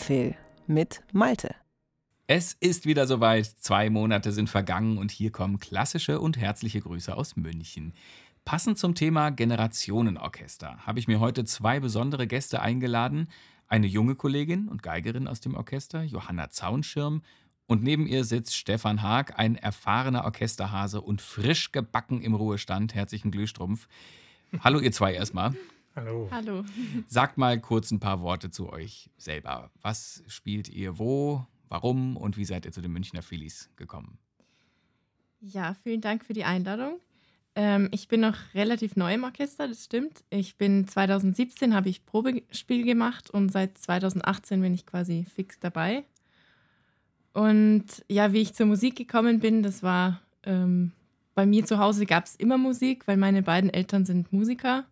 MPhil mit Malte. Es ist wieder soweit. Zwei Monate sind vergangen und hier kommen klassische und herzliche Grüße aus München. Passend zum Thema Generationenorchester habe ich mir heute zwei besondere Gäste eingeladen. Eine junge Kollegin und Geigerin aus dem Orchester, Johanna Zaunschirm, und neben ihr sitzt Stefan Haag, ein erfahrener Orchesterhase und frisch gebacken im Ruhestand. Herzlichen Glühstrumpf. Hallo ihr zwei erstmal. Hallo. Hallo. Sagt mal kurz ein paar Worte zu euch selber. Was spielt ihr wo? Warum und wie seid ihr zu den Münchner Phillies gekommen? Ja, vielen Dank für die Einladung. Ähm, ich bin noch relativ neu im Orchester, das stimmt. Ich bin 2017 habe ich Probespiel gemacht und seit 2018 bin ich quasi fix dabei. Und ja, wie ich zur Musik gekommen bin, das war ähm, bei mir zu Hause gab es immer Musik, weil meine beiden Eltern sind Musiker.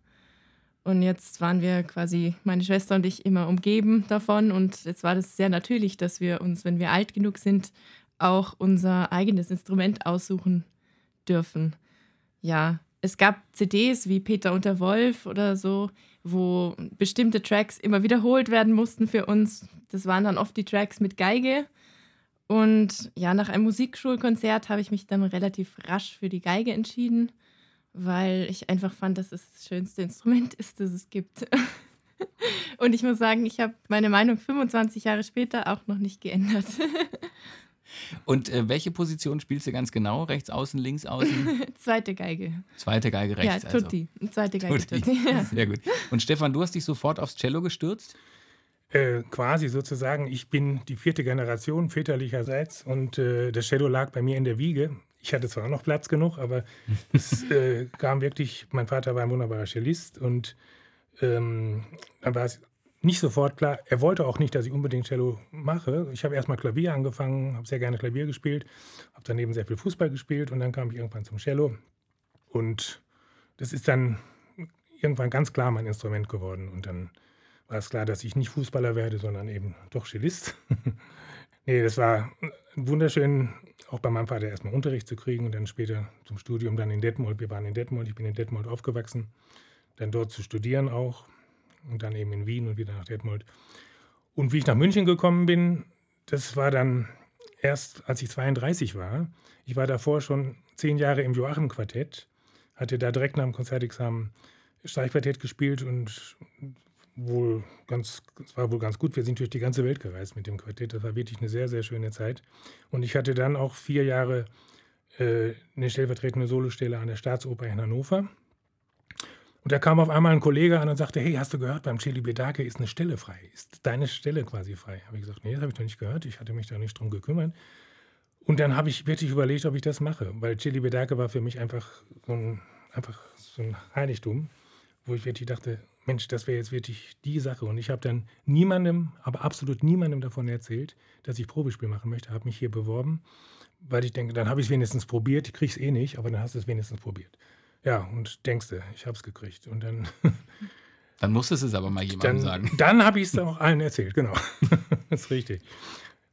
Und jetzt waren wir quasi, meine Schwester und ich, immer umgeben davon. Und jetzt war das sehr natürlich, dass wir uns, wenn wir alt genug sind, auch unser eigenes Instrument aussuchen dürfen. Ja, es gab CDs wie Peter und der Wolf oder so, wo bestimmte Tracks immer wiederholt werden mussten für uns. Das waren dann oft die Tracks mit Geige. Und ja, nach einem Musikschulkonzert habe ich mich dann relativ rasch für die Geige entschieden weil ich einfach fand, dass es das schönste Instrument ist, das es gibt. Und ich muss sagen, ich habe meine Meinung 25 Jahre später auch noch nicht geändert. Und äh, welche Position spielst du ganz genau? Rechts außen, links außen? Zweite Geige. Zweite Geige rechts. Ja, Tutti. Also. Zweite Geige Tutti. Tutti. Ja. Sehr gut. Und Stefan, du hast dich sofort aufs Cello gestürzt? Äh, quasi sozusagen. Ich bin die vierte Generation väterlicherseits und äh, das Cello lag bei mir in der Wiege. Ich hatte zwar noch Platz genug, aber es äh, kam wirklich, mein Vater war ein wunderbarer Cellist und ähm, dann war es nicht sofort klar, er wollte auch nicht, dass ich unbedingt Cello mache. Ich habe erstmal Klavier angefangen, habe sehr gerne Klavier gespielt, habe daneben sehr viel Fußball gespielt und dann kam ich irgendwann zum Cello und das ist dann irgendwann ganz klar mein Instrument geworden und dann war es klar, dass ich nicht Fußballer werde, sondern eben doch Cellist. nee, das war wunderschön, auch bei meinem Vater erstmal Unterricht zu kriegen und dann später zum Studium dann in Detmold. Wir waren in Detmold, ich bin in Detmold aufgewachsen, dann dort zu studieren auch und dann eben in Wien und wieder nach Detmold. Und wie ich nach München gekommen bin, das war dann erst, als ich 32 war. Ich war davor schon zehn Jahre im Joachim-Quartett, hatte da direkt nach dem Konzertexamen Streichquartett gespielt und wohl ganz, es war wohl ganz gut. Wir sind durch die ganze Welt gereist mit dem Quartett. Das war wirklich eine sehr, sehr schöne Zeit. Und ich hatte dann auch vier Jahre äh, eine stellvertretende Solostelle an der Staatsoper in Hannover. Und da kam auf einmal ein Kollege an und sagte, hey, hast du gehört, beim Chili Bedake ist eine Stelle frei. Ist deine Stelle quasi frei? Habe ich gesagt, nee, das habe ich noch nicht gehört. Ich hatte mich da nicht drum gekümmert. Und dann habe ich wirklich überlegt, ob ich das mache, weil Chili Bedake war für mich einfach so ein, einfach so ein Heiligtum, wo ich wirklich dachte, Mensch, das wäre jetzt wirklich die Sache. Und ich habe dann niemandem, aber absolut niemandem davon erzählt, dass ich Probespiel machen möchte, habe mich hier beworben, weil ich denke, dann habe ich es wenigstens probiert. Ich kriege es eh nicht, aber dann hast du es wenigstens probiert. Ja, und denkst du, ich habe es gekriegt. Und dann. Dann musstest du es aber mal jemandem dann, sagen. Dann habe ich es auch allen erzählt, genau. das ist richtig.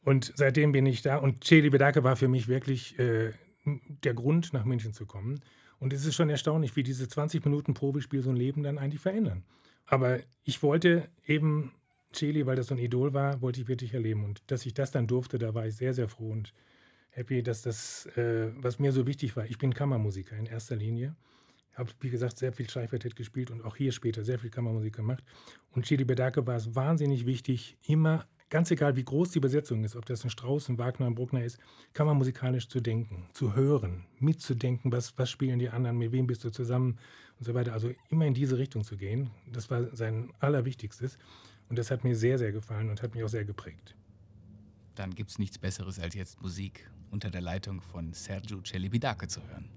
Und seitdem bin ich da. Und Cheli Bedake war für mich wirklich äh, der Grund, nach München zu kommen. Und es ist schon erstaunlich, wie diese 20 Minuten Probespiel so ein Leben dann eigentlich verändern. Aber ich wollte eben Chili, weil das so ein Idol war, wollte ich wirklich erleben. Und dass ich das dann durfte, da war ich sehr, sehr froh und happy, dass das, äh, was mir so wichtig war, ich bin Kammermusiker in erster Linie. Habe, wie gesagt, sehr viel Streichquartett gespielt und auch hier später sehr viel Kammermusik gemacht. Und Chili Bedake war es wahnsinnig wichtig, immer ganz egal wie groß die Besetzung ist, ob das ein Strauß, ein Wagner, ein Bruckner ist, kann man musikalisch zu denken, zu hören, mitzudenken, was, was spielen die anderen, mit wem bist du zusammen und so weiter. Also immer in diese Richtung zu gehen, das war sein Allerwichtigstes. Und das hat mir sehr, sehr gefallen und hat mich auch sehr geprägt. Dann gibt es nichts Besseres, als jetzt Musik unter der Leitung von Sergio Celibidache zu hören.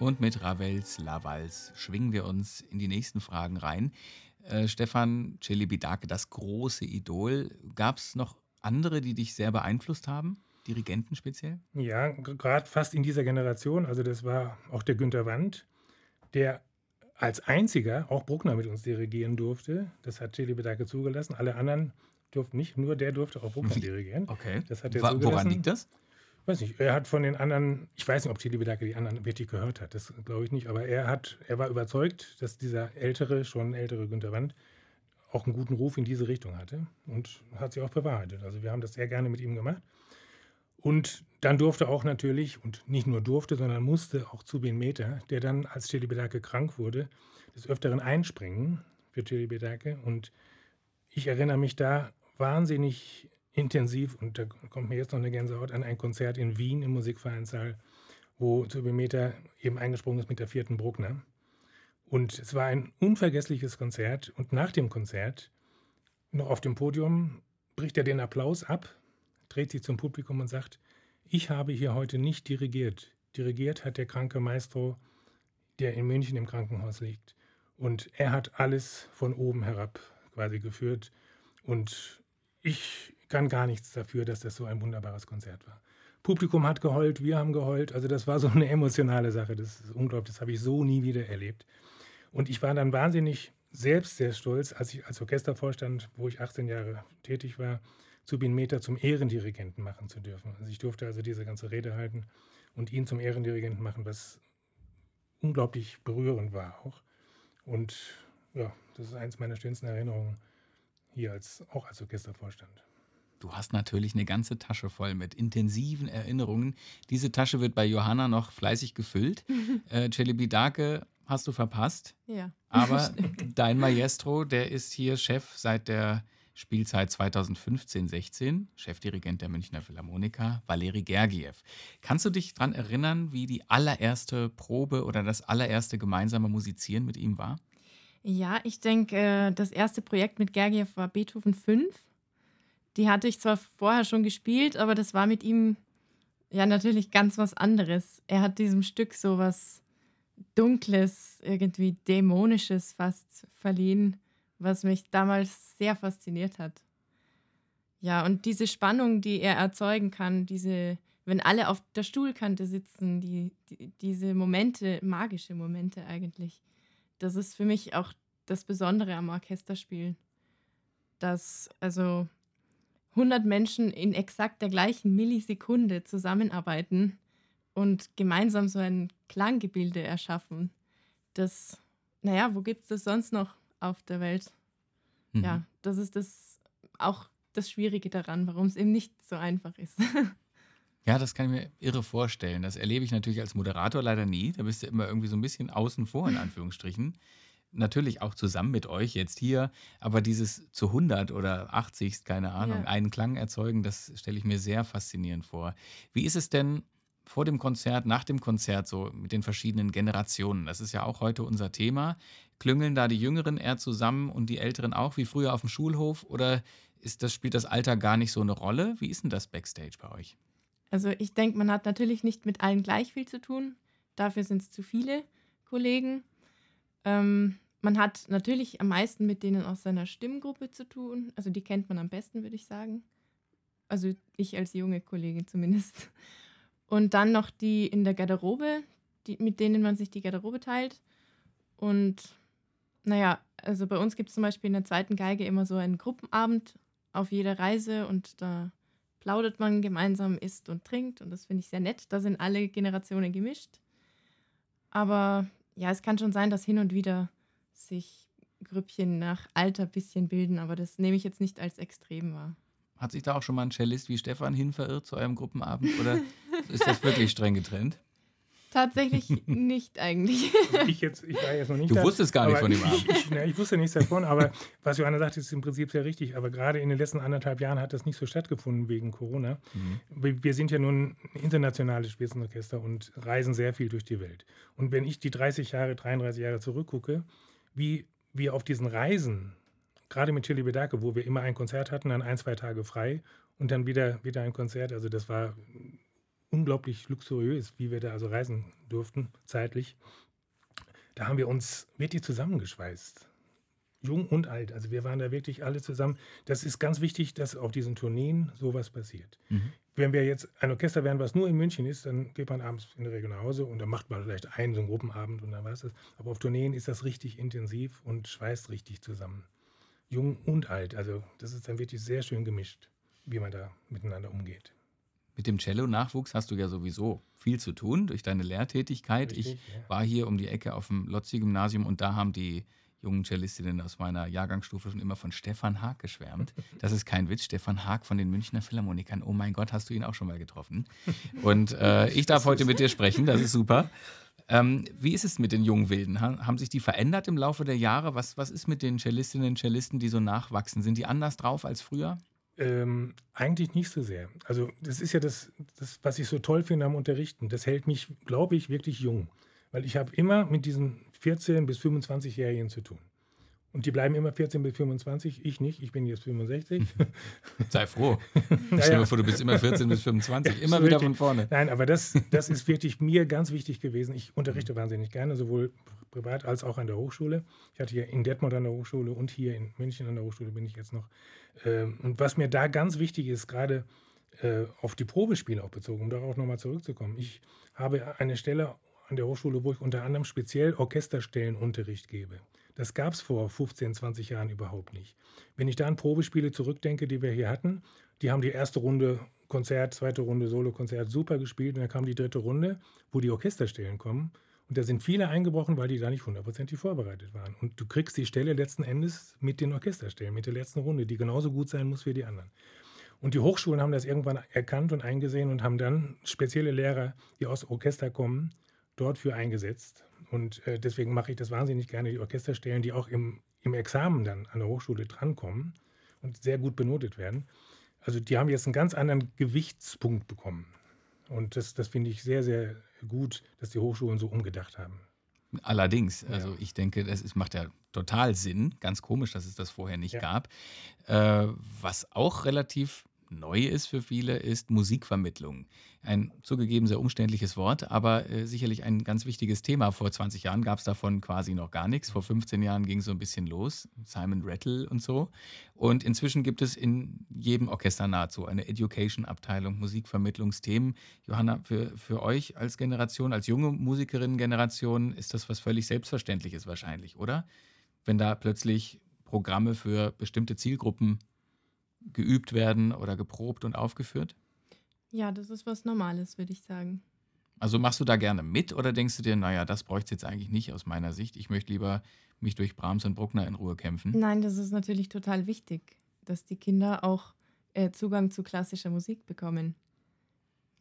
Und mit Ravels Lavals schwingen wir uns in die nächsten Fragen rein. Äh, Stefan Celibidake, das große Idol. Gab es noch andere, die dich sehr beeinflusst haben? Dirigenten speziell? Ja, gerade fast in dieser Generation. Also das war auch der Günter Wand, der als einziger auch Bruckner mit uns dirigieren durfte. Das hat Celibidake zugelassen. Alle anderen durften nicht, nur der durfte auch Bruckner dirigieren. Okay. Das hat er Wa-. Woran liegt das? Weiß nicht, er hat von den anderen, ich weiß nicht, ob Chili Bedake die anderen wirklich gehört hat, das glaube ich nicht, aber er hat, er war überzeugt, dass dieser ältere, schon ältere Günter Wand auch einen guten Ruf in diese Richtung hatte und hat sich auch bewahrheitet. Also wir haben das sehr gerne mit ihm gemacht. Und dann durfte auch natürlich, und nicht nur durfte, sondern musste auch Zubin Meter, der dann, als Chili Bedake krank wurde, des Öfteren einspringen für Chili Bedake. Und ich erinnere mich da wahnsinnig intensiv, und da kommt mir jetzt noch eine Gänsehaut an, ein Konzert in Wien im Musikvereinssaal, wo Meter eben eingesprungen ist mit der vierten Bruckner. Und es war ein unvergessliches Konzert. Und nach dem Konzert, noch auf dem Podium, bricht er den Applaus ab, dreht sich zum Publikum und sagt, ich habe hier heute nicht dirigiert. Dirigiert hat der kranke Maestro, der in München im Krankenhaus liegt. Und er hat alles von oben herab quasi geführt. Und ich kann gar nichts dafür, dass das so ein wunderbares Konzert war. Publikum hat geheult, wir haben geheult. Also das war so eine emotionale Sache. Das ist unglaublich. Das habe ich so nie wieder erlebt. Und ich war dann wahnsinnig selbst sehr stolz, als ich als Orchestervorstand, wo ich 18 Jahre tätig war, Zubin Meter zum Ehrendirigenten machen zu dürfen. Also ich durfte also diese ganze Rede halten und ihn zum Ehrendirigenten machen, was unglaublich berührend war auch. Und ja, das ist eins meiner schönsten Erinnerungen hier als auch als Orchestervorstand. Du hast natürlich eine ganze Tasche voll mit intensiven Erinnerungen. Diese Tasche wird bei Johanna noch fleißig gefüllt. äh, Celibidake hast du verpasst, Ja. aber dein Maestro, der ist hier Chef seit der Spielzeit 2015-16, Chefdirigent der Münchner Philharmoniker, Valeri Gergiev. Kannst du dich daran erinnern, wie die allererste Probe oder das allererste gemeinsame Musizieren mit ihm war? Ja, ich denke, äh, das erste Projekt mit Gergiev war Beethoven 5. Die hatte ich zwar vorher schon gespielt, aber das war mit ihm ja natürlich ganz was anderes. Er hat diesem Stück so was Dunkles, irgendwie Dämonisches fast verliehen, was mich damals sehr fasziniert hat. Ja, und diese Spannung, die er erzeugen kann, diese, wenn alle auf der Stuhlkante sitzen, die, die, diese Momente, magische Momente eigentlich, das ist für mich auch das Besondere am Orchesterspielen. Dass also 100 Menschen in exakt der gleichen Millisekunde zusammenarbeiten und gemeinsam so ein Klanggebilde erschaffen. Das, naja, wo gibt es das sonst noch auf der Welt? Mhm. Ja, das ist das auch das Schwierige daran, warum es eben nicht so einfach ist. Ja, das kann ich mir irre vorstellen. Das erlebe ich natürlich als Moderator leider nie. Da bist du immer irgendwie so ein bisschen außen vor, in Anführungsstrichen. Natürlich auch zusammen mit euch jetzt hier, aber dieses zu 100 oder 80, keine Ahnung, Ja. einen Klang erzeugen, das stelle ich mir sehr faszinierend vor. Wie ist es denn vor dem Konzert, nach dem Konzert so mit den verschiedenen Generationen? Das ist ja auch heute unser Thema. Klüngeln da die Jüngeren eher zusammen und die Älteren auch, wie früher auf dem Schulhof? Oder ist das, spielt das Alter gar nicht so eine Rolle? Wie ist denn das Backstage bei euch? Also ich denke, man hat natürlich nicht mit allen gleich viel zu tun. Dafür sind es zu viele Kollegen. Ähm, man hat natürlich am meisten mit denen aus seiner Stimmgruppe zu tun. Also die kennt man am besten, würde ich sagen. Also ich als junge Kollegin zumindest. Und dann noch die in der Garderobe, die, mit denen man sich die Garderobe teilt. Und naja, also bei uns gibt es zum Beispiel in der zweiten Geige immer so einen Gruppenabend auf jeder Reise und da plaudert man gemeinsam, isst und trinkt und das finde ich sehr nett. Da sind alle Generationen gemischt. Aber ja, es kann schon sein, dass hin und wieder sich Grüppchen nach Alter ein bisschen bilden, aber das nehme ich jetzt nicht als extrem wahr. Hat sich da auch schon mal ein Cellist wie Stefan hin verirrt zu eurem Gruppenabend oder ist das wirklich streng getrennt? Tatsächlich nicht eigentlich. Ich, jetzt, ich war jetzt noch nicht Du da, wusstest gar nicht von dem ich, Abend. Ich, ne, ich wusste nichts davon, aber was Johanna sagt, ist im Prinzip sehr richtig. Aber gerade in den letzten anderthalb Jahren hat das nicht so stattgefunden wegen Corona. Mhm. Wir wir sind ja nun ein internationales Spitzenorchester und reisen sehr viel durch die Welt. Und wenn ich die 30 Jahre, 33 Jahre zurückgucke, wie wir auf diesen Reisen, gerade mit Chili Bedake, wo wir immer ein Konzert hatten, dann ein, zwei Tage frei und dann wieder, wieder ein Konzert, also das war unglaublich luxuriös, wie wir da also reisen durften, zeitlich, da haben wir uns wirklich zusammengeschweißt. Jung und alt. Also wir waren da wirklich alle zusammen. Das ist ganz wichtig, dass auf diesen Tourneen sowas passiert. Mhm. Wenn wir jetzt ein Orchester wären, was nur in München ist, dann geht man abends in der Regel nach Hause und dann macht man vielleicht einen so einen Gruppenabend und dann war es das. Aber auf Tourneen ist das richtig intensiv und schweißt richtig zusammen. Jung und alt. Also das ist dann wirklich sehr schön gemischt, wie man da miteinander umgeht. Mit dem Cello-Nachwuchs hast du ja sowieso viel zu tun durch deine Lehrtätigkeit. Richtig, ich ja. war hier um die Ecke auf dem Lotzi-Gymnasium und da haben die jungen Cellistinnen aus meiner Jahrgangsstufe schon immer von Stefan Haag geschwärmt. Das ist kein Witz, Stefan Haag von den Münchner Philharmonikern. Oh mein Gott, hast du ihn auch schon mal getroffen? Und äh, ich darf heute mit dir sprechen, das ist super. Ähm, wie ist es mit den jungen Wilden? Haben sich die verändert im Laufe der Jahre? Was, was ist mit den Cellistinnen und Cellisten, die so nachwachsen? Sind die anders drauf als früher? Ähm, eigentlich nicht so sehr. Also das ist ja das, das, was ich so toll finde am Unterrichten. Das hält mich, glaube ich, wirklich jung. Weil ich habe immer mit diesen 14- bis 25-Jährigen zu tun. Und die bleiben immer 14 bis 25, ich nicht, ich bin jetzt 65. Sei froh. Ich stelle mir vor, du bist immer 14 bis 25, immer wieder von vorne. Nein, aber das, das ist wirklich mir ganz wichtig gewesen. Ich unterrichte wahnsinnig gerne, sowohl privat als auch an der Hochschule. Ich hatte hier in Detmold an der Hochschule und hier in München an der Hochschule bin ich jetzt noch. Ähm, und was mir da ganz wichtig ist, gerade äh, auf die Probespiele auch bezogen, um darauf nochmal zurückzukommen. Ich habe eine Stelle an der Hochschule, wo ich unter anderem speziell Orchesterstellenunterricht gebe. Das gab es vor 15, 20 Jahren überhaupt nicht. Wenn ich da an Probespiele zurückdenke, die wir hier hatten, die haben die erste Runde Konzert, zweite Runde Solokonzert super gespielt und dann kam die dritte Runde, wo die Orchesterstellen kommen. Und da sind viele eingebrochen, weil die da nicht hundertprozentig vorbereitet waren. Und du kriegst die Stelle letzten Endes mit den Orchesterstellen, mit der letzten Runde, die genauso gut sein muss wie die anderen. Und die Hochschulen haben das irgendwann erkannt und eingesehen und haben dann spezielle Lehrer, die aus Orchester kommen, dort für eingesetzt. Und äh, deswegen mache ich das wahnsinnig gerne, die Orchesterstellen, die auch im, im Examen dann an der Hochschule drankommen und sehr gut benotet werden. Also die haben jetzt einen ganz anderen Gewichtspunkt bekommen. Und das, das finde ich sehr, sehr gut, dass die Hochschulen so umgedacht haben. Allerdings, also ich denke, das ist, macht ja total Sinn. Ganz komisch, dass es das vorher nicht ja. gab. Äh, was auch relativ neu ist für viele, ist Musikvermittlung. Ein zugegeben sehr umständliches Wort, aber äh, sicherlich ein ganz wichtiges Thema. Vor 20 Jahren gab es davon quasi noch gar nichts. Vor 15 Jahren ging es so ein bisschen los, Simon Rattle und so. Und inzwischen gibt es in jedem Orchester nahezu eine Education-Abteilung, Musikvermittlungsthemen. Johanna, für, für euch als Generation, als junge Musikerinnen-Generation ist das was völlig Selbstverständliches wahrscheinlich, oder? Wenn da plötzlich Programme für bestimmte Zielgruppen geübt werden oder geprobt und aufgeführt? Ja, das ist was Normales, würde ich sagen. Also machst du da gerne mit oder denkst du dir, naja, das bräuchte es jetzt eigentlich nicht aus meiner Sicht. Ich möchte lieber mich durch Brahms und Bruckner in Ruhe kämpfen? Nein, das ist natürlich total wichtig, dass die Kinder auch äh, Zugang zu klassischer Musik bekommen.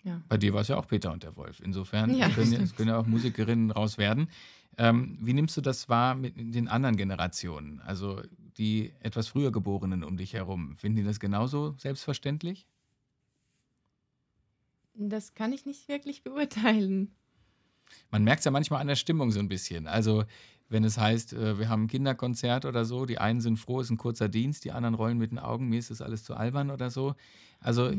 Ja. Bei dir war es ja auch Peter und der Wolf. Insofern ja, können, ja, können ja auch Musikerinnen raus werden. Ähm, wie nimmst du das wahr mit den anderen Generationen? Also die etwas früher Geborenen um dich herum. Finden die das genauso selbstverständlich? Das kann ich nicht wirklich beurteilen. Man merkt es ja manchmal an der Stimmung so ein bisschen. Also, wenn es heißt, äh, wir haben ein Kinderkonzert oder so, die einen sind froh, es ist ein kurzer Dienst, die anderen rollen mit den Augen, mir ist das alles zu albern oder so. Also,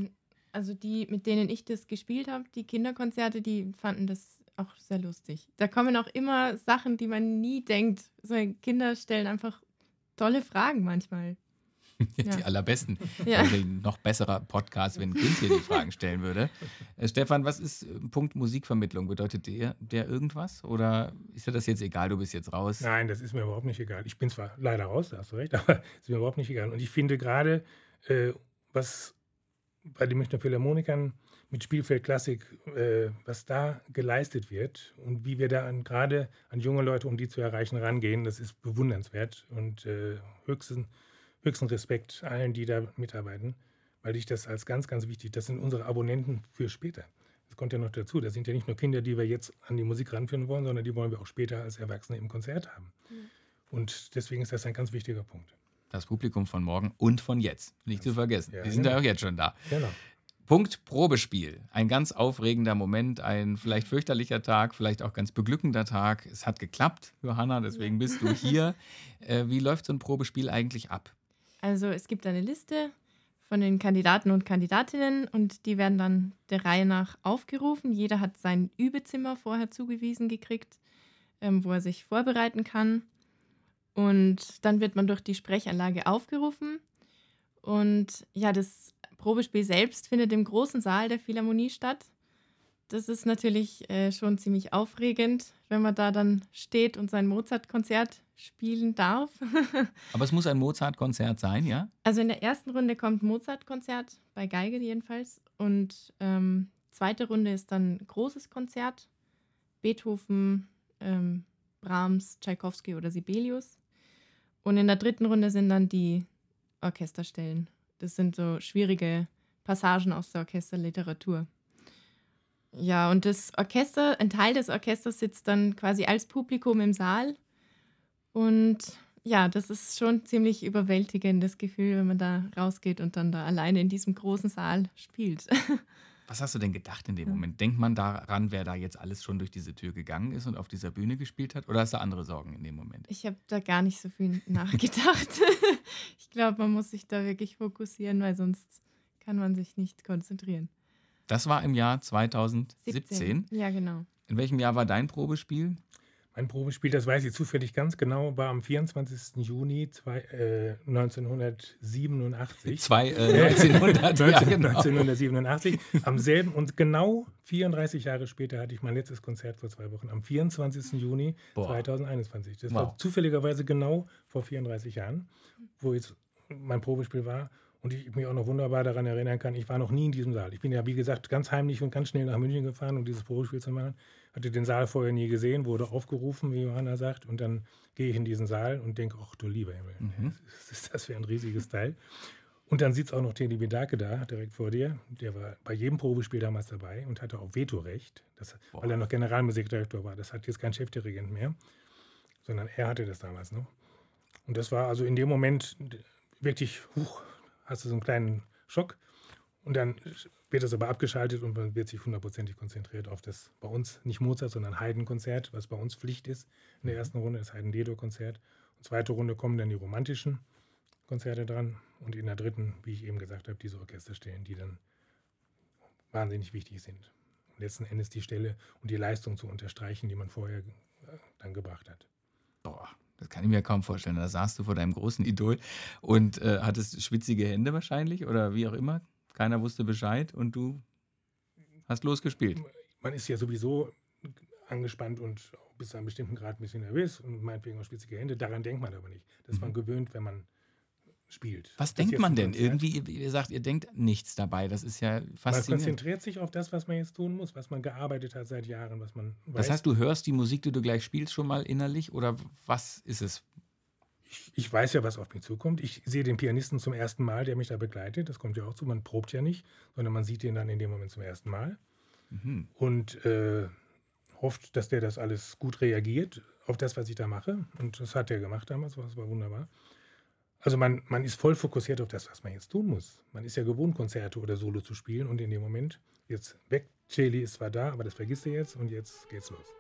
also die, mit denen ich das gespielt habe, die Kinderkonzerte, die fanden das auch sehr lustig. Da kommen auch immer Sachen, die man nie denkt. So Kinder stellen einfach tolle Fragen manchmal. die ja. allerbesten. Ja. Also ein noch besserer Podcast, wenn ein Kind hier die Fragen stellen würde. Äh, Stefan, was ist äh, Punkt Musikvermittlung? Bedeutet der, der irgendwas? Oder ist dir das jetzt egal, du bist jetzt raus? Nein, das ist mir überhaupt nicht egal. Ich bin zwar leider raus, da hast du recht, aber ist mir überhaupt nicht egal. Und ich finde gerade, äh, was bei den Münchner Philharmonikern mit Spielfeld Klassik, äh, was da geleistet wird und wie wir da gerade an junge Leute, um die zu erreichen, rangehen, das ist bewundernswert und äh, höchsten, höchsten Respekt allen, die da mitarbeiten, weil ich das als ganz, ganz wichtig, das sind unsere Abonnenten für später. Das kommt ja noch dazu. Das sind ja nicht nur Kinder, die wir jetzt an die Musik ranführen wollen, sondern die wollen wir auch später als Erwachsene im Konzert haben. Mhm. Und deswegen ist das ein ganz wichtiger Punkt. Das Publikum von morgen und von jetzt. Nicht zu vergessen. Ja, die sind genau. ja auch jetzt schon da. Genau. Punkt Probespiel. Ein ganz aufregender Moment, ein vielleicht fürchterlicher Tag, vielleicht auch ganz beglückender Tag. Es hat geklappt, Johanna, deswegen bist du hier. Äh, wie läuft so ein Probespiel eigentlich ab? Also es gibt eine Liste von den Kandidaten und Kandidatinnen und die werden dann der Reihe nach aufgerufen. Jeder hat sein Übezimmer vorher zugewiesen gekriegt, ähm, wo er sich vorbereiten kann. Und dann wird man durch die Sprechanlage aufgerufen. Und ja, das Probespiel selbst findet im großen Saal der Philharmonie statt. Das ist natürlich äh, schon ziemlich aufregend, wenn man da dann steht und sein Mozart-Konzert spielen darf. Aber es muss ein Mozart-Konzert sein, ja? Also in der ersten Runde kommt Mozart-Konzert, bei Geige jedenfalls. Und ähm, zweite Runde ist dann großes Konzert, Beethoven, ähm, Brahms, Tchaikovsky oder Sibelius. Und in der dritten Runde sind dann die Orchesterstellen. Das sind so schwierige Passagen aus der Orchesterliteratur. Ja, und das Orchester, ein Teil des Orchesters sitzt dann quasi als Publikum im Saal. Und ja, das ist schon ziemlich überwältigendes Gefühl, wenn man da rausgeht und dann da alleine in diesem großen Saal spielt. Was hast du denn gedacht in dem Moment? Denkt man daran, wer da jetzt alles schon durch diese Tür gegangen ist und auf dieser Bühne gespielt hat? Oder hast du andere Sorgen in dem Moment? Ich habe da gar nicht so viel nachgedacht. ich glaube, man muss sich da wirklich fokussieren, weil sonst kann man sich nicht konzentrieren. Das war im Jahr 2017. 17. Ja, genau. In welchem Jahr war dein Probespiel? Mein Probespiel, das weiß ich zufällig ganz genau, war am 24. Juni zwei, äh, 1987. Zwei, äh, 1900, 19, ja, genau. 1987. Am selben und genau 34 Jahre später hatte ich mein letztes Konzert vor zwei Wochen, am 24. Juni Boah. 2021. Das wow. war zufälligerweise genau vor 34 Jahren, wo jetzt mein Probespiel war. Und ich mich auch noch wunderbar daran erinnern kann, ich war noch nie in diesem Saal. Ich bin ja, wie gesagt, ganz heimlich und ganz schnell nach München gefahren, um dieses Probespiel zu machen. Hatte den Saal vorher nie gesehen, wurde aufgerufen, wie Johanna sagt. Und dann gehe ich in diesen Saal und denke, ach du lieber Himmel, mhm. was ist das für ein riesiges Teil? Und dann sitzt auch noch Teddy Bedake da, direkt vor dir. Der war bei jedem Probespiel damals dabei und hatte auch Vetorecht, das, weil er noch Generalmusikdirektor war. Das hat jetzt kein Chefdirigent mehr, sondern er hatte das damals noch. Und das war also in dem Moment wirklich, huch, hast du so einen kleinen Schock und dann wird das aber abgeschaltet und man wird sich hundertprozentig konzentriert auf das bei uns nicht Mozart, sondern Haydn-Konzert, was bei uns Pflicht ist. In der ersten Runde das Haydn-Dedo-Konzert. Und zweite Runde kommen dann die romantischen Konzerte dran und in der dritten, wie ich eben gesagt habe, diese Orchesterstellen, die dann wahnsinnig wichtig sind. letzten Endes die Stelle und die Leistung zu unterstreichen, die man vorher äh, dann gebracht hat. Boah, das kann ich mir kaum vorstellen. Da saßt du vor deinem großen Idol und äh, hattest schwitzige Hände wahrscheinlich oder wie auch immer. Keiner wusste Bescheid und du hast losgespielt. Man ist ja sowieso angespannt und bis zu einem bestimmten Grad ein bisschen nervös und meinetwegen auch schwitzige Hände. Daran denkt man aber nicht. Das ist mhm. man gewöhnt, wenn man spielt. Was denkt man denn? Irgendwie, ihr sagt, ihr denkt nichts dabei. Das ist ja faszinierend. Man konzentriert sich auf das, was man jetzt tun muss, was man gearbeitet hat seit Jahren, was man weiß. Das heißt, du hörst die Musik, die du gleich spielst, schon mal innerlich oder was ist es? Ich, ich weiß ja, was auf mich zukommt. Ich sehe den Pianisten zum ersten Mal, der mich da begleitet. Das kommt ja auch zu. Man probt ja nicht, sondern man sieht ihn dann in dem Moment zum ersten Mal. Mhm. Und äh, hofft, dass der das alles gut reagiert auf das, was ich da mache. Und das hat er gemacht damals, das war wunderbar. Also man, man ist voll fokussiert auf das, was man jetzt tun muss. Man ist ja gewohnt, Konzerte oder Solo zu spielen und in dem Moment jetzt weg. Cheli ist zwar da, aber das vergisst er jetzt und jetzt geht's los.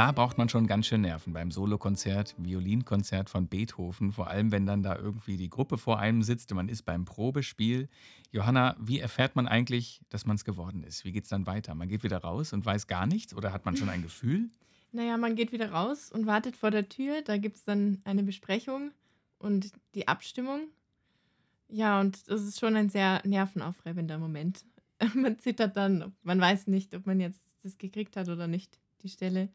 Da braucht man schon ganz schön Nerven beim Solokonzert, Violinkonzert von Beethoven, vor allem wenn dann da irgendwie die Gruppe vor einem sitzt und man ist beim Probespiel. Johanna, wie erfährt man eigentlich, dass man es geworden ist? Wie geht es dann weiter? Man geht wieder raus und weiß gar nichts oder hat man schon ein Gefühl? Naja, man geht wieder raus und wartet vor der Tür. Da gibt es dann eine Besprechung und die Abstimmung. Ja, und das ist schon ein sehr nervenaufreibender Moment. man zittert dann, man weiß nicht, ob man jetzt das gekriegt hat oder nicht, die Stelle.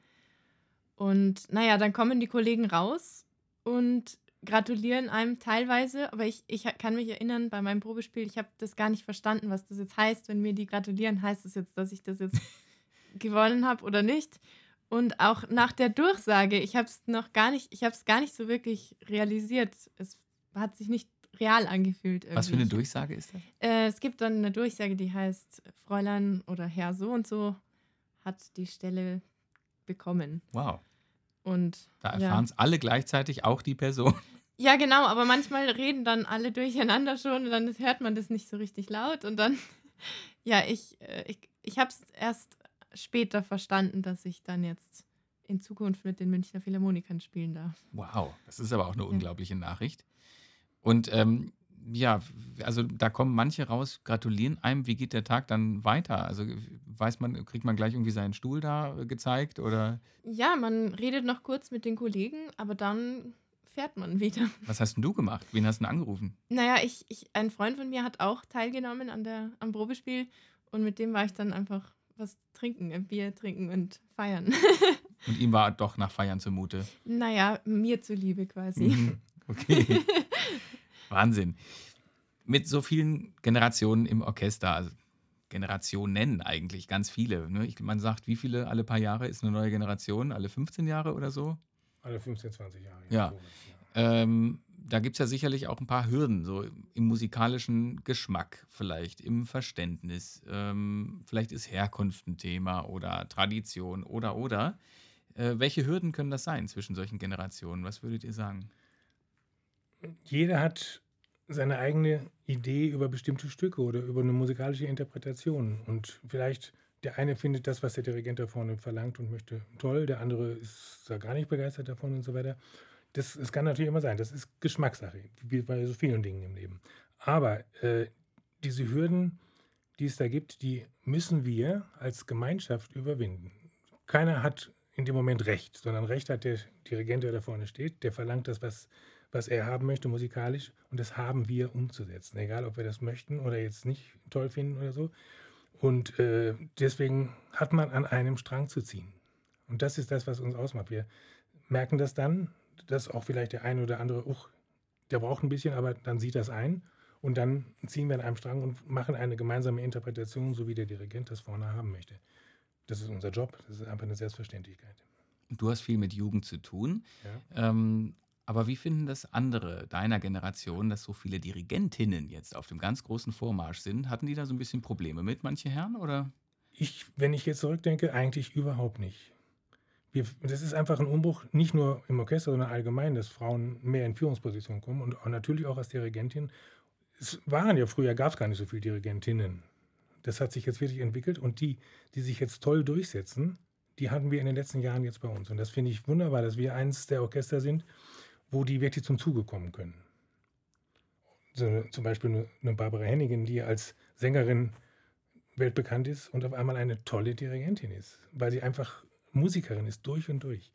Und naja, dann kommen die Kollegen raus und gratulieren einem teilweise, aber ich, ich kann mich erinnern, bei meinem Probespiel, ich habe das gar nicht verstanden, was das jetzt heißt. Wenn mir die gratulieren, heißt das jetzt, dass ich das jetzt gewonnen habe oder nicht. Und auch nach der Durchsage, ich habe es noch gar nicht, ich habe es gar nicht so wirklich realisiert. Es hat sich nicht real angefühlt. Irgendwie. Was für eine Durchsage ist das? Äh, es gibt dann eine Durchsage, die heißt, Fräulein oder Herr so und so hat die Stelle bekommen. Wow. Und da erfahren es ja. alle gleichzeitig, auch die Person. Ja, genau, aber manchmal reden dann alle durcheinander schon und dann hört man das nicht so richtig laut. Und dann, ja, ich, äh, ich, ich habe es erst später verstanden, dass ich dann jetzt in Zukunft mit den Münchner Philharmonikern spielen darf. Wow, das ist aber auch eine ja. unglaubliche Nachricht. Und ähm, ja, also da kommen manche raus, gratulieren einem. Wie geht der Tag dann weiter? Also weiß man, kriegt man gleich irgendwie seinen Stuhl da gezeigt oder? Ja, man redet noch kurz mit den Kollegen, aber dann fährt man wieder. Was hast denn du gemacht? Wen hast du denn angerufen? Naja, ich, ich, ein Freund von mir hat auch teilgenommen an der, am Probespiel und mit dem war ich dann einfach was trinken, ein Bier trinken und feiern. und ihm war doch nach Feiern zumute. Naja, mir zuliebe quasi. Mhm. Okay. Wahnsinn. Mit so vielen Generationen im Orchester, also Generationen eigentlich, ganz viele. Ne? Ich, man sagt, wie viele alle paar Jahre ist eine neue Generation? Alle 15 Jahre oder so? Alle 15, 20 Jahre. Ja. ja. Ähm, da gibt es ja sicherlich auch ein paar Hürden, so im musikalischen Geschmack vielleicht, im Verständnis. Ähm, vielleicht ist Herkunft ein Thema oder Tradition oder oder. Äh, welche Hürden können das sein zwischen solchen Generationen? Was würdet ihr sagen? Jeder hat seine eigene Idee über bestimmte Stücke oder über eine musikalische Interpretation. Und vielleicht der eine findet das, was der Dirigent da vorne verlangt und möchte toll, der andere ist da gar nicht begeistert davon und so weiter. Das, das kann natürlich immer sein. Das ist Geschmackssache, wie bei so vielen Dingen im Leben. Aber äh, diese Hürden, die es da gibt, die müssen wir als Gemeinschaft überwinden. Keiner hat in dem Moment Recht, sondern Recht hat der Dirigent, der da vorne steht. Der verlangt das, was, was er haben möchte musikalisch. Und das haben wir umzusetzen. Egal, ob wir das möchten oder jetzt nicht toll finden oder so. Und äh, deswegen hat man an einem Strang zu ziehen. Und das ist das, was uns ausmacht. Wir merken das dann, dass auch vielleicht der eine oder andere, uch, der braucht ein bisschen, aber dann sieht das ein und dann ziehen wir an einem Strang und machen eine gemeinsame Interpretation, so wie der Dirigent das vorne haben möchte. Das ist unser Job, das ist einfach eine Selbstverständlichkeit. Du hast viel mit Jugend zu tun. Ja. Ähm, aber wie finden das andere deiner Generation, dass so viele Dirigentinnen jetzt auf dem ganz großen Vormarsch sind? Hatten die da so ein bisschen Probleme mit, manche Herren, oder? Ich, wenn ich jetzt zurückdenke, eigentlich überhaupt nicht wir, das ist einfach ein Umbruch, nicht nur im Orchester, sondern allgemein, dass Frauen mehr in Führungspositionen kommen und auch natürlich auch als Dirigentin. Es waren ja früher, gab es gar nicht so viele Dirigentinnen. Das hat sich jetzt wirklich entwickelt und die, die sich jetzt toll durchsetzen, die hatten wir in den letzten Jahren jetzt bei uns. Und das finde ich wunderbar, dass wir eins der Orchester sind, wo die wirklich zum Zuge kommen können. So, zum Beispiel eine Barbara Hennigen, die als Sängerin weltbekannt ist und auf einmal eine tolle Dirigentin ist, weil sie einfach Musikerin ist, durch und durch.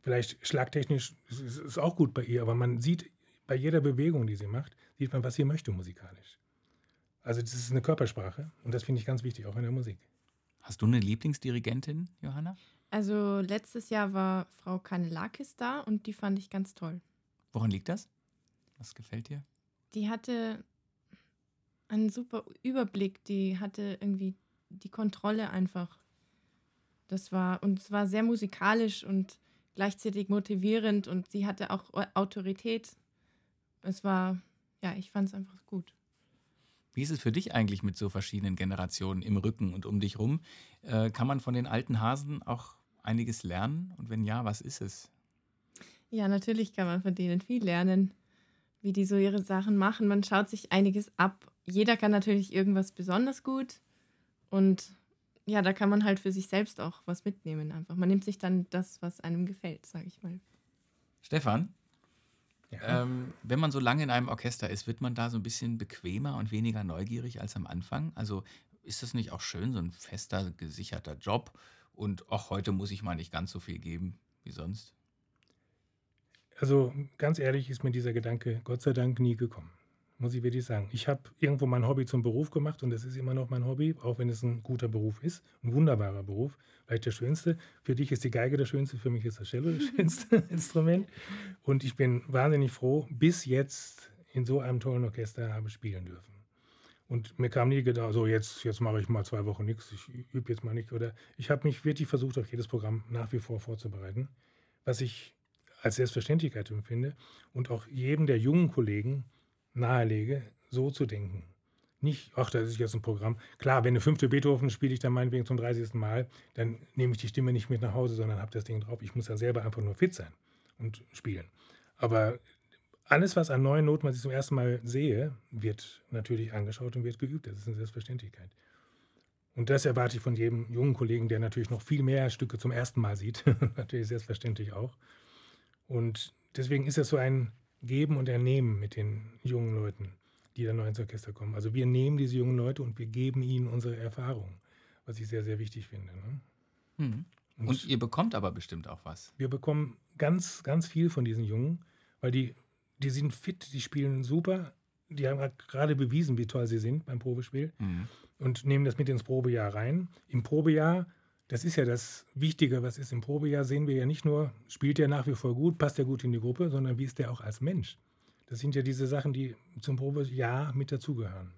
Vielleicht schlagtechnisch ist es auch gut bei ihr, aber man sieht bei jeder Bewegung, die sie macht, sieht man, was sie möchte musikalisch. Also das ist eine Körpersprache und das finde ich ganz wichtig, auch in der Musik. Hast du eine Lieblingsdirigentin, Johanna? Also letztes Jahr war Frau Kanelakis da und die fand ich ganz toll. Woran liegt das? Was gefällt dir? Die hatte einen super Überblick, die hatte irgendwie die Kontrolle einfach das war, und es war sehr musikalisch und gleichzeitig motivierend und sie hatte auch Autorität. Es war, ja, ich fand es einfach gut. Wie ist es für dich eigentlich mit so verschiedenen Generationen im Rücken und um dich rum? Äh, kann man von den alten Hasen auch einiges lernen? Und wenn ja, was ist es? Ja, natürlich kann man von denen viel lernen, wie die so ihre Sachen machen. Man schaut sich einiges ab. Jeder kann natürlich irgendwas besonders gut. Und ja, da kann man halt für sich selbst auch was mitnehmen einfach. Man nimmt sich dann das, was einem gefällt, sage ich mal. Stefan, ja. ähm, wenn man so lange in einem Orchester ist, wird man da so ein bisschen bequemer und weniger neugierig als am Anfang? Also ist das nicht auch schön, so ein fester, gesicherter Job? Und auch heute muss ich mal nicht ganz so viel geben wie sonst? Also ganz ehrlich ist mir dieser Gedanke Gott sei Dank nie gekommen muss ich wirklich sagen. Ich habe irgendwo mein Hobby zum Beruf gemacht und das ist immer noch mein Hobby, auch wenn es ein guter Beruf ist, ein wunderbarer Beruf, vielleicht der schönste. Für dich ist die Geige der schönste, für mich ist das Cello das schönste Instrument. Und ich bin wahnsinnig froh, bis jetzt in so einem tollen Orchester habe spielen dürfen. Und mir kam nie gedacht, so jetzt, jetzt mache ich mal zwei Wochen nichts, ich übe jetzt mal nicht. Oder ich habe mich wirklich versucht, auf jedes Programm nach wie vor vorzubereiten, was ich als Selbstverständlichkeit empfinde. Und auch jedem der jungen Kollegen, nahelege, so zu denken. Nicht, ach, das ist jetzt ein Programm. Klar, wenn eine fünfte Beethoven spiele ich dann meinetwegen zum 30. Mal, dann nehme ich die Stimme nicht mit nach Hause, sondern habe das Ding drauf. Ich muss ja selber einfach nur fit sein und spielen. Aber alles, was an neuen Noten, was ich zum ersten Mal sehe, wird natürlich angeschaut und wird geübt. Das ist eine Selbstverständlichkeit. Und das erwarte ich von jedem jungen Kollegen, der natürlich noch viel mehr Stücke zum ersten Mal sieht. natürlich selbstverständlich auch. Und deswegen ist das so ein Geben und Ernehmen mit den jungen Leuten, die dann neu ins Orchester kommen. Also wir nehmen diese jungen Leute und wir geben ihnen unsere Erfahrung, was ich sehr, sehr wichtig finde. Ne? Mhm. Und, und, ihr bekommt aber bestimmt auch was. Wir bekommen ganz, ganz viel von diesen Jungen, weil die, die sind fit, die spielen super. Die haben gerade bewiesen, wie toll sie sind beim Probespiel mhm. und nehmen das mit ins Probejahr rein. Im Probejahr das ist ja das Wichtige, was ist im Probejahr, sehen wir ja nicht nur, spielt er nach wie vor gut, passt er gut in die Gruppe, sondern wie ist der auch als Mensch. Das sind ja diese Sachen, die zum Probejahr mit dazugehören.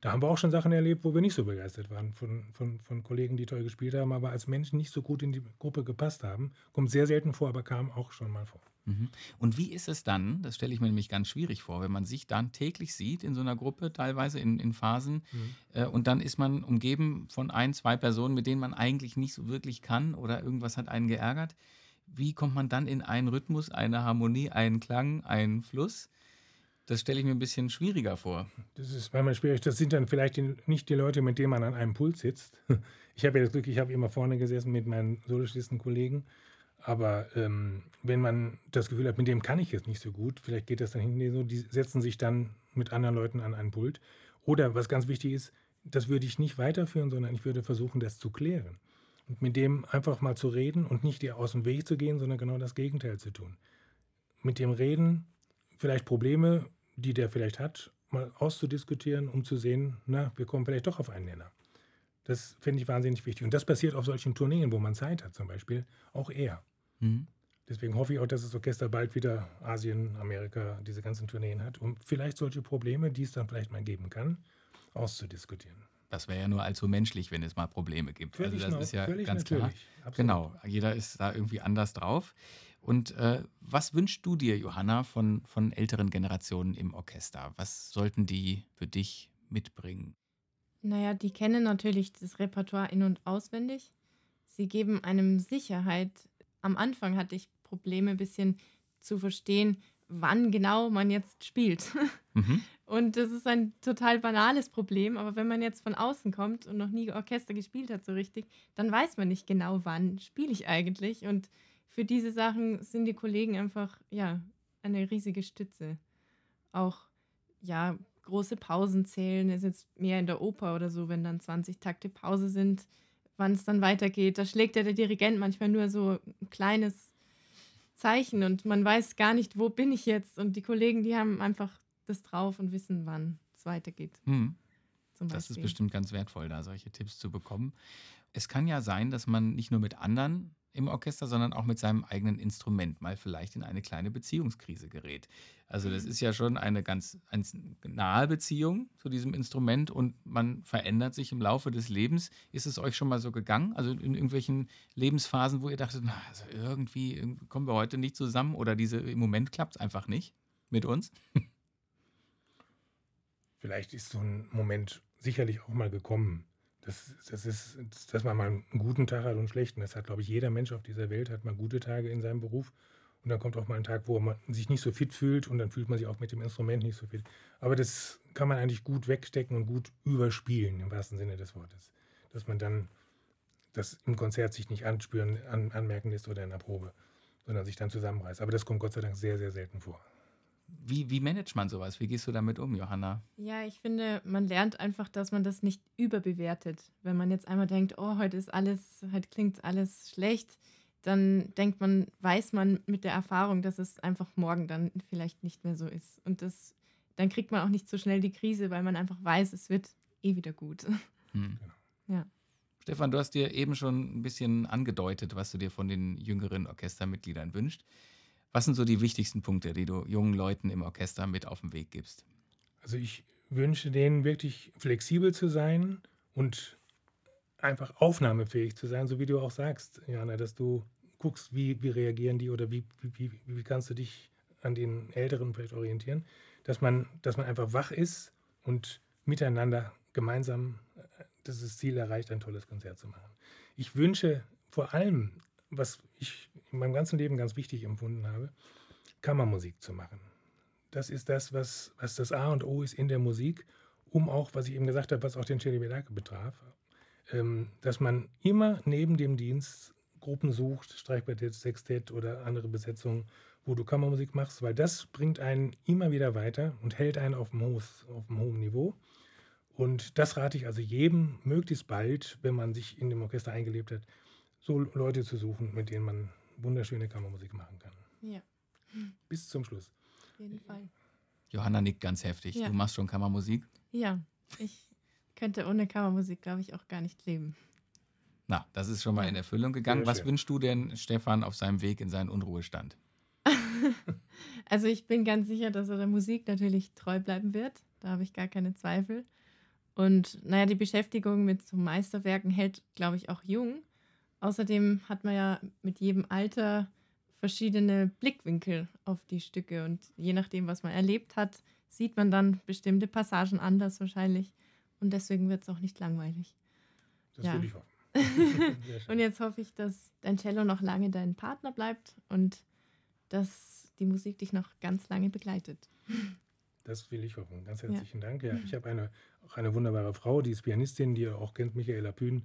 Da haben wir auch schon Sachen erlebt, wo wir nicht so begeistert waren von, von, von Kollegen, die toll gespielt haben, aber als Menschen nicht so gut in die Gruppe gepasst haben. Kommt sehr selten vor, aber kam auch schon mal vor. Mhm. Und wie ist es dann, das stelle ich mir nämlich ganz schwierig vor, wenn man sich dann täglich sieht in so einer Gruppe, teilweise in, in Phasen, mhm. äh, und dann ist man umgeben von ein, zwei Personen, mit denen man eigentlich nicht so wirklich kann oder irgendwas hat einen geärgert. Wie kommt man dann in einen Rhythmus, eine Harmonie, einen Klang, einen Fluss? Das stelle ich mir ein bisschen schwieriger vor. Das ist manchmal schwierig. Das sind dann vielleicht die, nicht die Leute, mit denen man an einem Pult sitzt. Ich habe ja das Glück, ich habe immer vorne gesessen mit meinen Soloschlisten-Kollegen. Aber ähm, wenn man das Gefühl hat, mit dem kann ich jetzt nicht so gut, vielleicht geht das dann hinten so, die setzen sich dann mit anderen Leuten an einen Pult. Oder was ganz wichtig ist, das würde ich nicht weiterführen, sondern ich würde versuchen, das zu klären. Und mit dem einfach mal zu reden und nicht dir aus dem Weg zu gehen, sondern genau das Gegenteil zu tun. Mit dem Reden vielleicht Probleme, die der vielleicht hat, mal auszudiskutieren, um zu sehen, na, wir kommen vielleicht doch auf einen Nenner. Das finde ich wahnsinnig wichtig. Und das passiert auf solchen Tourneen, wo man Zeit hat, zum Beispiel, auch eher. Mhm. Deswegen hoffe ich auch, dass das Orchester bald wieder Asien, Amerika, diese ganzen Tourneen hat, um vielleicht solche Probleme, die es dann vielleicht mal geben kann, auszudiskutieren. Das wäre ja nur allzu menschlich, wenn es mal Probleme gibt. Also völlig also das noch, ist ja ganz klar. Absolut. Genau, jeder ist da irgendwie anders drauf. Und äh, was wünschst du dir, Johanna, von, von älteren Generationen im Orchester? Was sollten die für dich mitbringen? Naja, die kennen natürlich das Repertoire in- und auswendig. Sie geben einem Sicherheit am Anfang hatte ich Probleme, ein bisschen zu verstehen, wann genau man jetzt spielt. Mhm. Und das ist ein total banales Problem, aber wenn man jetzt von außen kommt und noch nie Orchester gespielt hat so richtig, dann weiß man nicht genau, wann spiele ich eigentlich. Und für diese Sachen sind die Kollegen einfach, ja, eine riesige Stütze. Auch, ja, große Pausen zählen, ist jetzt mehr in der Oper oder so, wenn dann 20 Takte Pause sind, wann es dann weitergeht. Da schlägt ja der Dirigent manchmal nur so ein kleines Zeichen und man weiß gar nicht, wo bin ich jetzt. Und die Kollegen, die haben einfach das drauf und wissen, wann es weitergeht. Hm. Das ist bestimmt ganz wertvoll, da solche Tipps zu bekommen. Es kann ja sein, dass man nicht nur mit anderen im Orchester, sondern auch mit seinem eigenen Instrument mal vielleicht in eine kleine Beziehungskrise gerät. Also das ist ja schon eine ganz, ganz nahe Beziehung zu diesem Instrument und man verändert sich im Laufe des Lebens. Ist es euch schon mal so gegangen? Also in irgendwelchen Lebensphasen, wo ihr dachtet, na, also irgendwie, irgendwie kommen wir heute nicht zusammen oder diese, im Moment klappt es einfach nicht mit uns? Vielleicht ist so ein Moment sicherlich auch mal gekommen. Das, das ist, dass man mal einen guten Tag hat und einen schlechten. Das hat, glaube ich, jeder Mensch auf dieser Welt hat mal gute Tage in seinem Beruf. Und dann kommt auch mal ein Tag, wo man sich nicht so fit fühlt und dann fühlt man sich auch mit dem Instrument nicht so fit. Aber das kann man eigentlich gut wegstecken und gut überspielen, im wahrsten Sinne des Wortes. Dass man dann das im Konzert sich nicht anspüren, an, anmerken lässt oder in der Probe, sondern sich dann zusammenreißt. Aber das kommt Gott sei Dank sehr, sehr selten vor. Wie, wie managt man sowas? Wie gehst du damit um, Johanna? Ja, ich finde, man lernt einfach, dass man das nicht überbewertet. Wenn man jetzt einmal denkt, oh, heute ist alles, heute klingt alles schlecht, dann denkt man, weiß man mit der Erfahrung, dass es einfach morgen dann vielleicht nicht mehr so ist. Und das, dann kriegt man auch nicht so schnell die Krise, weil man einfach weiß, es wird eh wieder gut. Hm. Genau. Ja. Stefan, du hast dir eben schon ein bisschen angedeutet, was du dir von den jüngeren Orchestermitgliedern wünschst. Was sind so die wichtigsten Punkte, die du jungen Leuten im Orchester mit auf den Weg gibst? Also ich wünsche denen wirklich flexibel zu sein und einfach aufnahmefähig zu sein, so wie du auch sagst, Jana, dass du guckst, wie, wie reagieren die oder wie, wie, wie kannst du dich an den Älteren vielleicht orientieren, dass man, dass man einfach wach ist und miteinander gemeinsam äh, das Ziel erreicht, ein tolles Konzert zu machen. Ich wünsche vor allem, was ich in meinem ganzen Leben ganz wichtig empfunden habe, Kammermusik zu machen. Das ist das, was, was das A und O ist in der Musik, um auch, was ich eben gesagt habe, was auch den Celibidache betraf, ähm, dass man immer neben dem Dienst Gruppen sucht, Streichquartett, Sextett oder andere Besetzungen, wo du Kammermusik machst, weil das bringt einen immer wieder weiter und hält einen auf dem, hohes, auf dem hohen Niveau. Und das rate ich also jedem, möglichst bald, wenn man sich in dem Orchester eingelebt hat, so Leute zu suchen, mit denen man wunderschöne Kammermusik machen kann. Ja. Bis zum Schluss. Auf jeden Fall. Johanna nickt ganz heftig. Ja. Du machst schon Kammermusik? Ja, ich könnte ohne Kammermusik, glaube ich, auch gar nicht leben. Na, das ist schon mal in Erfüllung gegangen. Was wünschst du denn Stefan auf seinem Weg in seinen Unruhestand? also ich bin ganz sicher, dass er der Musik natürlich treu bleiben wird. Da habe ich gar keine Zweifel. Und naja, die Beschäftigung mit so Meisterwerken hält, glaube ich, auch jung. Außerdem hat man ja mit jedem Alter verschiedene Blickwinkel auf die Stücke und je nachdem, was man erlebt hat, sieht man dann bestimmte Passagen anders wahrscheinlich und deswegen wird es auch nicht langweilig. Das ja. würde ich hoffen. und jetzt hoffe ich, dass dein Cello noch lange dein Partner bleibt und dass die Musik dich noch ganz lange begleitet. Das will ich hoffen. Ganz herzlichen ja. Dank. Ja, ich habe eine, auch eine wunderbare Frau, die ist Pianistin, die ihr auch kennt, Michaela Pühn.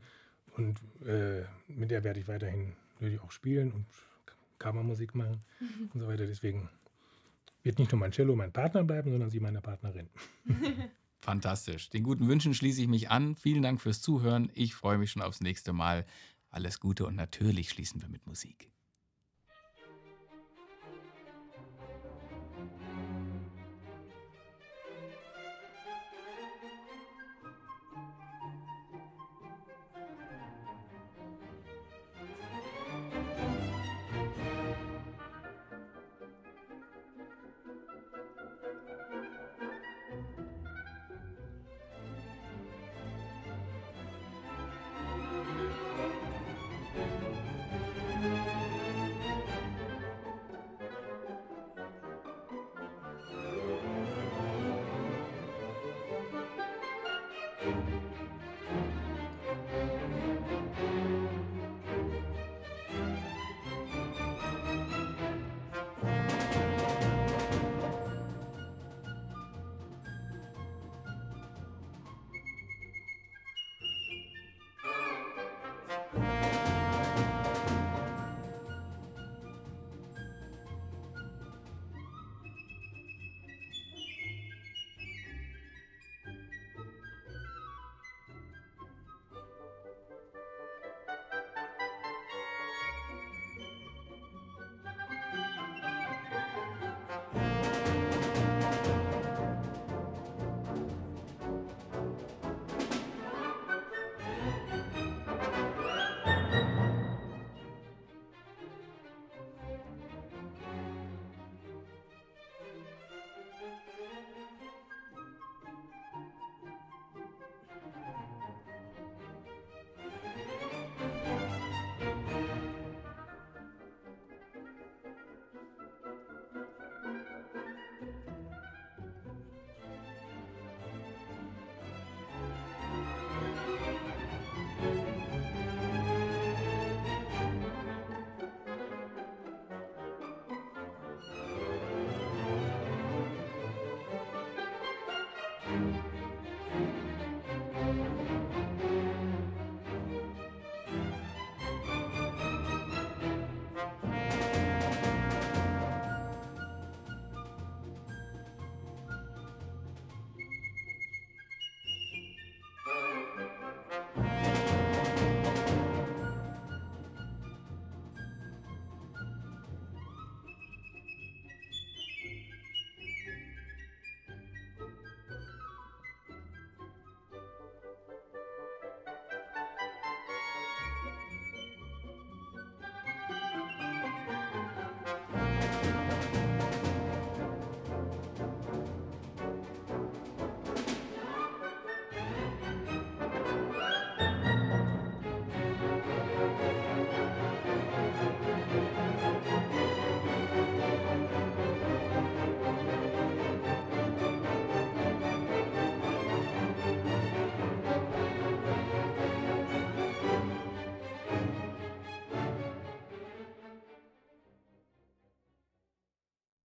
Und äh, mit der werde ich weiterhin natürlich auch spielen und Kammermusik machen mhm. und so weiter. Deswegen wird nicht nur mein Cello mein Partner bleiben, sondern sie meine Partnerin. Fantastisch. Den guten Wünschen schließe ich mich an. Vielen Dank fürs Zuhören. Ich freue mich schon aufs nächste Mal. Alles Gute und natürlich schließen wir mit Musik.